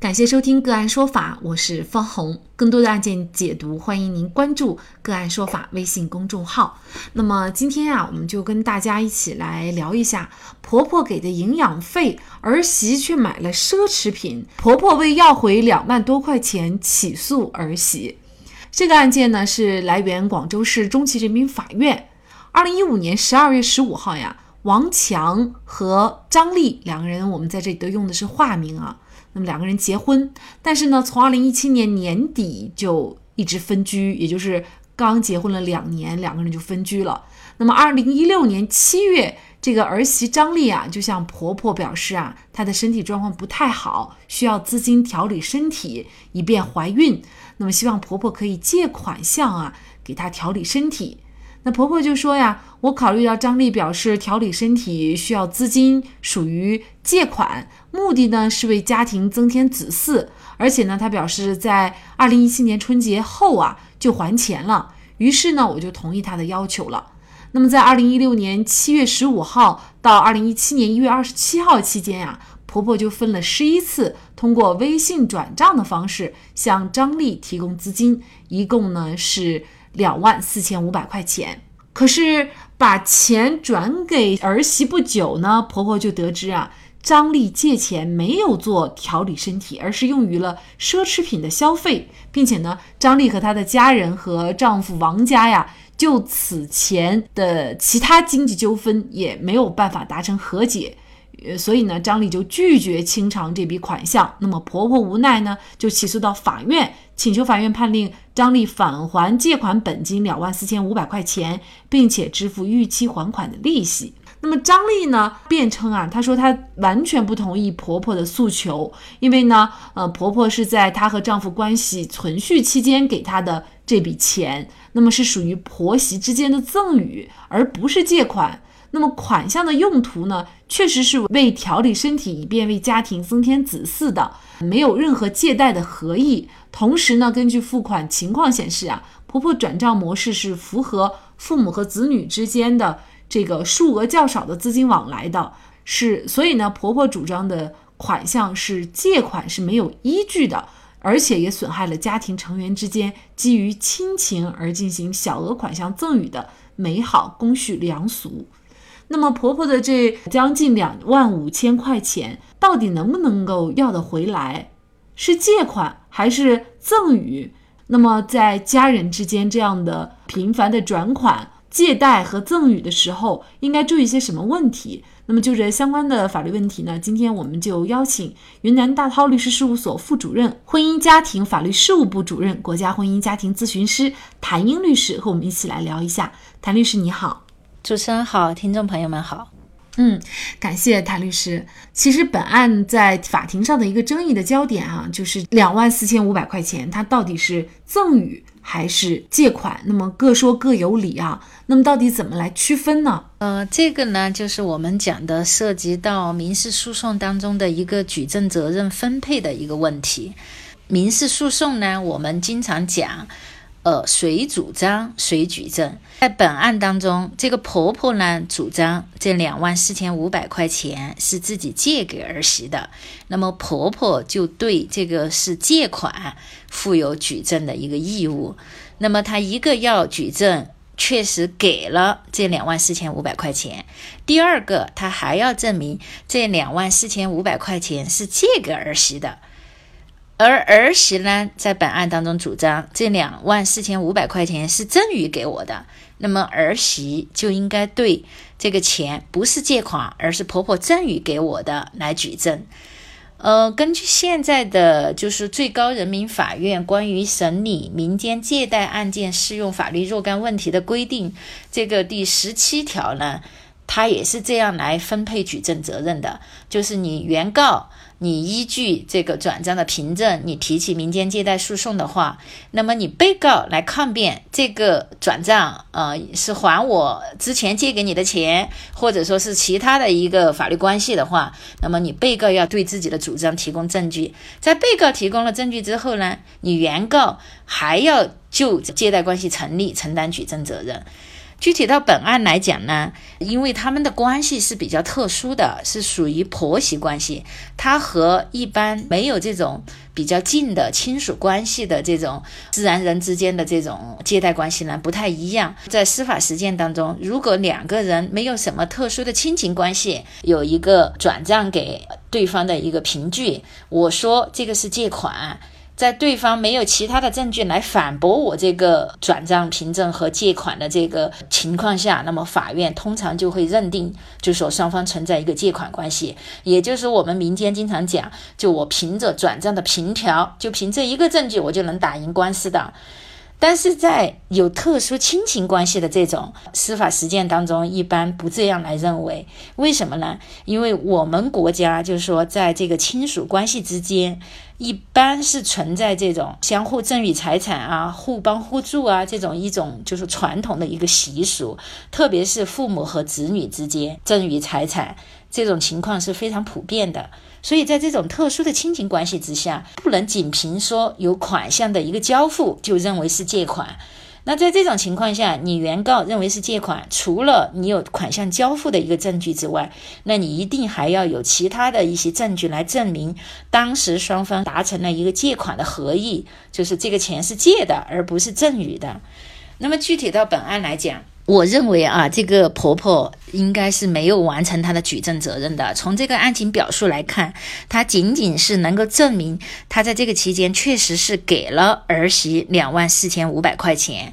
感谢收听个案说法，我是方红。更多的案件解读，欢迎您关注个案说法微信公众号。那么今天啊，我们就跟大家一起来聊一下婆婆给的营养费，儿媳却买了奢侈品，婆婆为要回两万多块钱起诉儿媳。这个案件呢，是来源广州市中级人民法院。二零一五年十二月十五号呀，王强和张丽两个人，我们在这里都用的是化名啊。那么两个人结婚，但是呢，从二零一七年年底就一直分居，也就是刚结婚了两年，两个人就分居了。那么二零一六年七月，这个儿媳张丽啊，就向婆婆表示啊，她的身体状况不太好，需要资金调理身体，以便怀孕。那么希望婆婆可以借款项啊，给她调理身体。那婆婆就说呀，我考虑到张丽表示调理身体需要资金，属于借款，目的呢是为家庭增添子嗣，而且呢，她表示在二零一七年春节后啊就还钱了，于是呢，我就同意她的要求了。那么在二零一六年七月十五号到二零一七年一月二十七号期间呀，婆婆就分了十一次通过微信转账的方式向张丽提供资金，一共呢是。两万四千五百块钱，可是把钱转给儿媳不久呢，婆婆就得知啊，张丽借钱没有做调理身体，而是用于了奢侈品的消费，并且呢，张丽和她的家人和丈夫王家呀，就此前的其他经济纠纷也没有办法达成和解。呃，所以呢，张丽就拒绝清偿这笔款项。那么婆婆无奈呢，就起诉到法院，请求法院判令张丽返还借款本金两万四千五百块钱，并且支付逾期还款的利息。那么张丽呢，辩称啊，她说她完全不同意婆婆的诉求，因为呢，呃，婆婆是在她和丈夫关系存续期间给她的这笔钱，那么是属于婆媳之间的赠与，而不是借款。那么款项的用途呢，确实是为调理身体，以便为家庭增添子嗣的，没有任何借贷的合意。同时呢，根据付款情况显示啊，婆婆转账模式是符合父母和子女之间的这个数额较少的资金往来的，是所以呢，婆婆主张的款项是借款是没有依据的，而且也损害了家庭成员之间基于亲情而进行小额款项赠与的美好公序良俗。那么婆婆的这将近两万五千块钱，到底能不能够要得回来？是借款还是赠与？那么在家人之间这样的频繁的转款、借贷和赠与的时候，应该注意些什么问题？那么就这相关的法律问题呢？今天我们就邀请云南大韬律师事务所副主任、婚姻家庭法律事务部主任、国家婚姻家庭咨询师谭英律师和我们一起来聊一下。谭律师你好。主持人好，听众朋友们好。嗯，感谢谭律师。其实本案在法庭上的一个争议的焦点啊，就是两万四千五百块钱，它到底是赠与还是借款？那么各说各有理啊。那么到底怎么来区分呢？呃，这个呢，就是我们讲的涉及到民事诉讼当中的一个举证责任分配的一个问题。民事诉讼呢，我们经常讲。呃，谁主张谁举证？在本案当中，这个婆婆呢主张这两万四千五百块钱是自己借给儿媳的，那么婆婆就对这个是借款负有举证的一个义务。那么她一个要举证确实给了这两万四千五百块钱，第二个她还要证明这两万四千五百块钱是借给儿媳的。而儿媳呢，在本案当中主张这两万四千五百块钱是赠与给我的，那么儿媳就应该对这个钱不是借款，而是婆婆赠与给我的来举证。呃，根据现在的就是最高人民法院关于审理民间借贷案件适用法律若干问题的规定，这个第十七条呢。他也是这样来分配举证责任的，就是你原告。你依据这个转账的凭证，你提起民间借贷诉讼的话，那么你被告来抗辩这个转账，呃，是还我之前借给你的钱，或者说是其他的一个法律关系的话，那么你被告要对自己的主张提供证据。在被告提供了证据之后呢，你原告还要就借贷关系成立承担举证责任。具体到本案来讲呢，因为他们的关系是比较特殊的，是属于婆媳关系，它和一般没有这种比较近的亲属关系的这种自然人之间的这种借贷关系呢不太一样。在司法实践当中，如果两个人没有什么特殊的亲情关系，有一个转账给对方的一个凭据，我说这个是借款。在对方没有其他的证据来反驳我这个转账凭证和借款的这个情况下，那么法院通常就会认定，就说双方存在一个借款关系，也就是我们民间经常讲，就我凭着转账的凭条，就凭这一个证据，我就能打赢官司的。但是在有特殊亲情关系的这种司法实践当中，一般不这样来认为。为什么呢？因为我们国家就是说，在这个亲属关系之间，一般是存在这种相互赠与财产啊、互帮互助啊这种一种就是传统的一个习俗，特别是父母和子女之间赠与财产这种情况是非常普遍的。所以在这种特殊的亲情关系之下，不能仅凭说有款项的一个交付就认为是借款。那在这种情况下，你原告认为是借款，除了你有款项交付的一个证据之外，那你一定还要有其他的一些证据来证明当时双方达成了一个借款的合意，就是这个钱是借的，而不是赠与的。那么具体到本案来讲。我认为啊，这个婆婆应该是没有完成她的举证责任的。从这个案情表述来看，她仅仅是能够证明她在这个期间确实是给了儿媳两万四千五百块钱，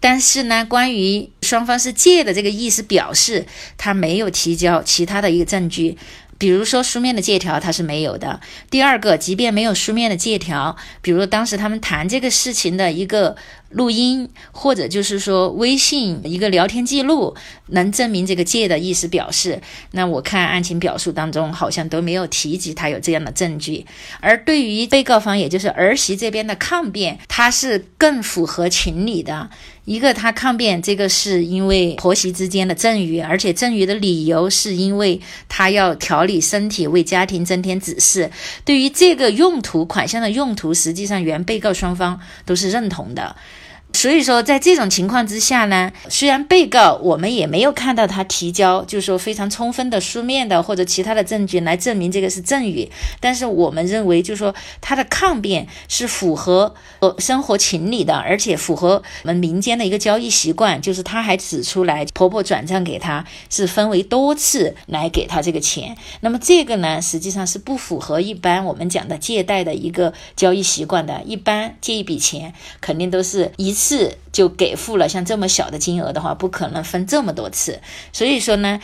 但是呢，关于双方是借的这个意思表示，她没有提交其他的一个证据。比如说书面的借条，他是没有的。第二个，即便没有书面的借条，比如当时他们谈这个事情的一个录音，或者就是说微信一个聊天记录，能证明这个借的意思表示，那我看案情表述当中好像都没有提及他有这样的证据。而对于被告方，也就是儿媳这边的抗辩，他是更符合情理的。一个，他抗辩这个是因为婆媳之间的赠与，而且赠与的理由是因为他要调理身体，为家庭增添子嗣。对于这个用途款项的用途，实际上原被告双方都是认同的。所以说，在这种情况之下呢，虽然被告我们也没有看到他提交，就是说非常充分的书面的或者其他的证据来证明这个是赠与，但是我们认为，就是说他的抗辩是符合呃生活情理的，而且符合我们民间的一个交易习惯，就是他还指出来婆婆转账给他是分为多次来给他这个钱，那么这个呢，实际上是不符合一般我们讲的借贷的一个交易习惯的，一般借一笔钱肯定都是一次。次就给付了，像这么小的金额的话，不可能分这么多次。所以说呢，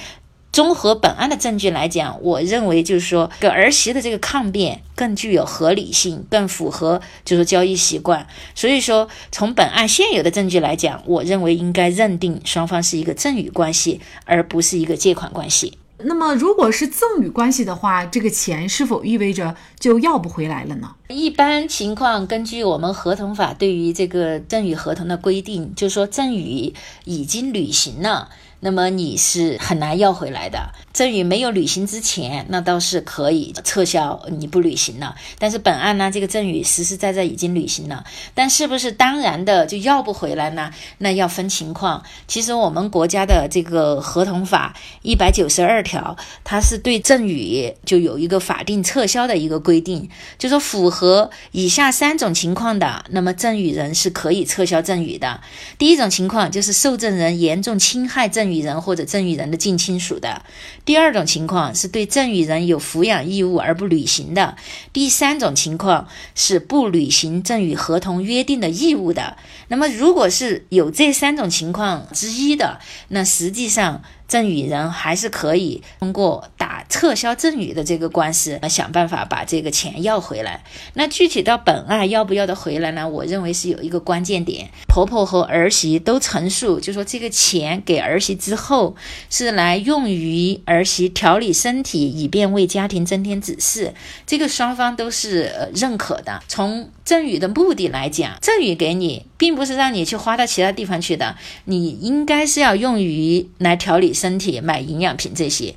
综合本案的证据来讲，我认为就是说，个儿媳的这个抗辩更具有合理性，更符合就是交易习惯。所以说，从本案现有的证据来讲，我认为应该认定双方是一个赠与关系，而不是一个借款关系。那么，如果是赠与关系的话，这个钱是否意味着就要不回来了呢？一般情况，根据我们合同法对于这个赠与合同的规定，就是说赠与已经履行了。那么你是很难要回来的。赠与没有履行之前，那倒是可以撤销你不履行了。但是本案呢，这个赠与实实在在已经履行了，但是不是当然的就要不回来呢？那要分情况。其实我们国家的这个合同法一百九十二条，它是对赠与就有一个法定撤销的一个规定，就说符合以下三种情况的，那么赠与人是可以撤销赠与的。第一种情况就是受赠人严重侵害赠。与人或者赠与人的近亲属的。第二种情况是对赠与人有抚养义务而不履行的。第三种情况是不履行赠与合同约定的义务的。那么，如果是有这三种情况之一的，那实际上。赠与人还是可以通过打撤销赠与的这个官司，想办法把这个钱要回来。那具体到本案要不要得回来呢？我认为是有一个关键点，婆婆和儿媳都陈述，就说这个钱给儿媳之后是来用于儿媳调理身体，以便为家庭增添子嗣，这个双方都是呃认可的。从赠与的目的来讲，赠与给你，并不是让你去花到其他地方去的，你应该是要用于来调理身体、买营养品这些。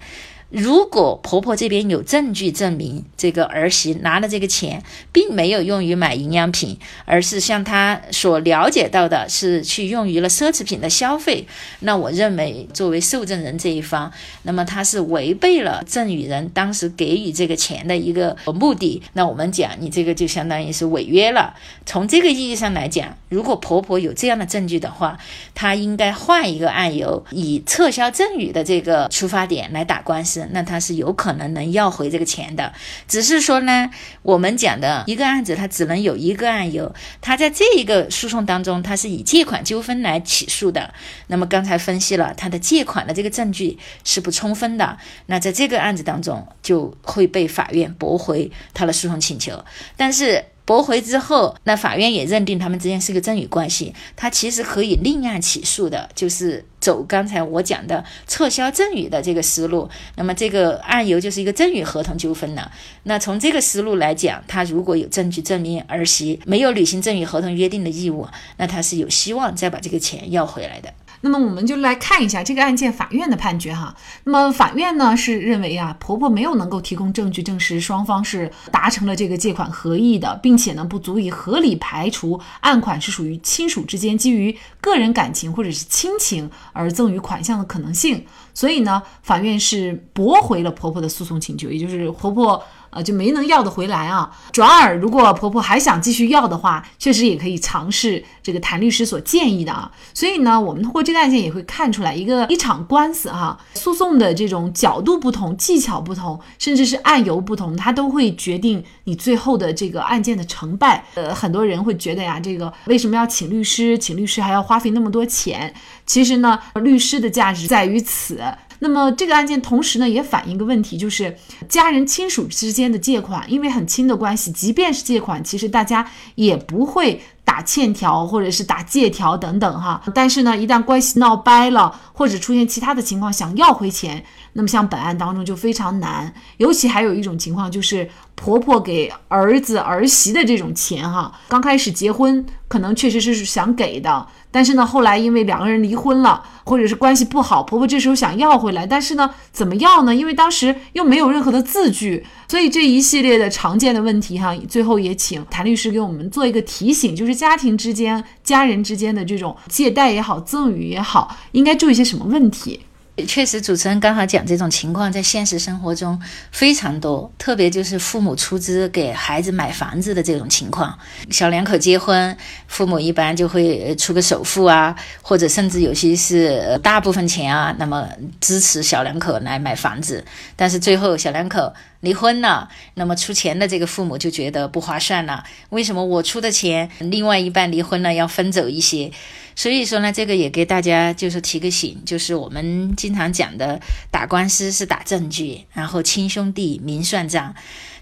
如果婆婆这边有证据证明这个儿媳拿的这个钱并没有用于买营养品，而是像她所了解到的是去用于了奢侈品的消费，那我认为作为受赠人这一方，那么他是违背了赠与人当时给予这个钱的一个目的，那我们讲你这个就相当于是违约了。从这个意义上来讲，如果婆婆有这样的证据的话，她应该换一个案由，以撤销赠与的这个出发点来打官司。那他是有可能能要回这个钱的，只是说呢，我们讲的一个案子，他只能有一个案由，他在这一个诉讼当中，他是以借款纠纷来起诉的。那么刚才分析了他的借款的这个证据是不充分的，那在这个案子当中就会被法院驳回他的诉讼请求，但是。驳回之后，那法院也认定他们之间是个赠与关系，他其实可以另案起诉的，就是走刚才我讲的撤销赠与的这个思路。那么这个案由就是一个赠与合同纠纷了。那从这个思路来讲，他如果有证据证明儿媳没有履行赠与合同约定的义务，那他是有希望再把这个钱要回来的。那么我们就来看一下这个案件法院的判决哈。那么法院呢是认为啊，婆婆没有能够提供证据证实双方是达成了这个借款合意的，并且呢不足以合理排除案款是属于亲属之间基于个人感情或者是亲情而赠与款项的可能性，所以呢法院是驳回了婆婆的诉讼请求，也就是婆婆。呃，就没能要得回来啊。转而，如果婆婆还想继续要的话，确实也可以尝试这个谭律师所建议的啊。所以呢，我们通过这个案件也会看出来，一个一场官司哈，诉讼的这种角度不同、技巧不同，甚至是案由不同，它都会决定你最后的这个案件的成败。呃，很多人会觉得呀，这个为什么要请律师？请律师还要花费那么多钱？其实呢，律师的价值在于此。那么这个案件同时呢，也反映一个问题，就是家人亲属之间的借款，因为很亲的关系，即便是借款，其实大家也不会。打欠条或者是打借条等等哈，但是呢，一旦关系闹掰了，或者出现其他的情况想要回钱，那么像本案当中就非常难。尤其还有一种情况就是婆婆给儿子儿媳的这种钱哈，刚开始结婚可能确实是想给的，但是呢，后来因为两个人离婚了，或者是关系不好，婆婆这时候想要回来，但是呢，怎么要呢？因为当时又没有任何的字据。所以这一系列的常见的问题，哈，最后也请谭律师给我们做一个提醒，就是家庭之间、家人之间的这种借贷也好、赠与也好，应该注意些什么问题？确实，主持人刚好讲这种情况，在现实生活中非常多，特别就是父母出资给孩子买房子的这种情况。小两口结婚，父母一般就会出个首付啊，或者甚至有些是大部分钱啊，那么支持小两口来买房子。但是最后小两口离婚了，那么出钱的这个父母就觉得不划算了。为什么我出的钱，另外一半离婚了要分走一些？所以说呢，这个也给大家就是提个醒，就是我们经常讲的打官司是打证据，然后亲兄弟明算账。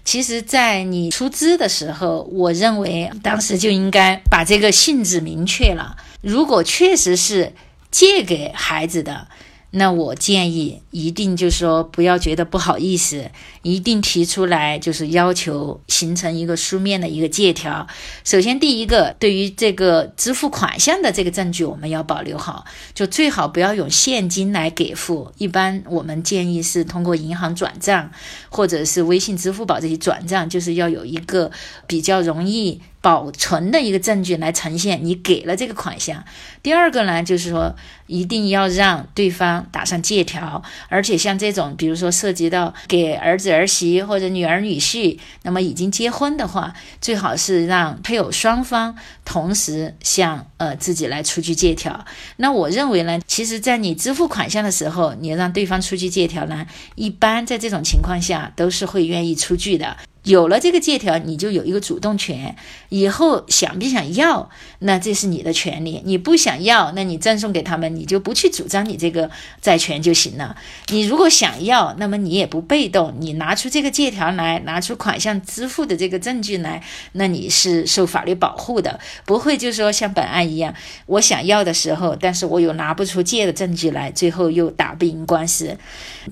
其实，在你出资的时候，我认为当时就应该把这个性质明确了。如果确实是借给孩子的。那我建议一定就是说不要觉得不好意思，一定提出来就是要求形成一个书面的一个借条。首先第一个，对于这个支付款项的这个证据，我们要保留好，就最好不要用现金来给付。一般我们建议是通过银行转账，或者是微信、支付宝这些转账，就是要有一个比较容易。保存的一个证据来呈现你给了这个款项。第二个呢，就是说一定要让对方打上借条，而且像这种，比如说涉及到给儿子儿媳或者女儿女婿，那么已经结婚的话，最好是让配偶双方同时向呃自己来出具借条。那我认为呢，其实，在你支付款项的时候，你让对方出具借条呢，一般在这种情况下都是会愿意出具的。有了这个借条，你就有一个主动权。以后想不想要，那这是你的权利。你不想要，那你赠送给他们，你就不去主张你这个债权就行了。你如果想要，那么你也不被动，你拿出这个借条来，拿出款项支付的这个证据来，那你是受法律保护的，不会就说像本案一样，我想要的时候，但是我又拿不出借的证据来，最后又打不赢官司。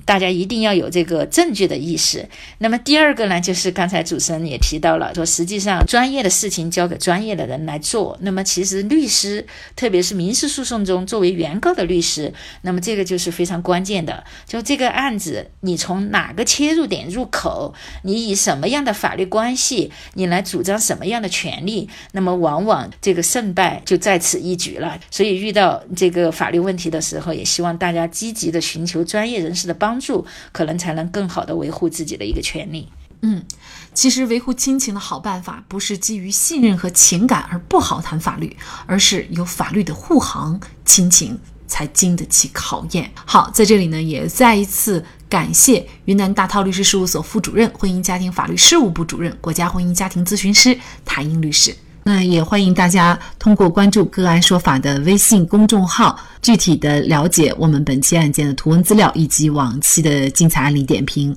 大家一定要有这个证据的意识。那么第二个呢，就是刚才主持人也提到了，说实际上专业的事情交给专业的人来做。那么其实律师，特别是民事诉讼中作为原告的律师，那么这个就是非常关键的。就这个案子，你从哪个切入点入口，你以什么样的法律关系，你来主张什么样的权利，那么往往这个胜败就在此一举了。所以遇到这个法律问题的时候，也希望大家积极的寻求专业人士的帮助，可能才能更好的维护自己的一个权利。嗯，其实维护亲情的好办法，不是基于信任和情感而不好谈法律，而是有法律的护航，亲情才经得起考验。好，在这里呢，也再一次感谢云南大韬律师事务所副主任、婚姻家庭法律事务部主任、国家婚姻家庭咨询师谭英律师。那也欢迎大家通过关注“个案说法”的微信公众号，具体的了解我们本期案件的图文资料以及往期的精彩案例点评。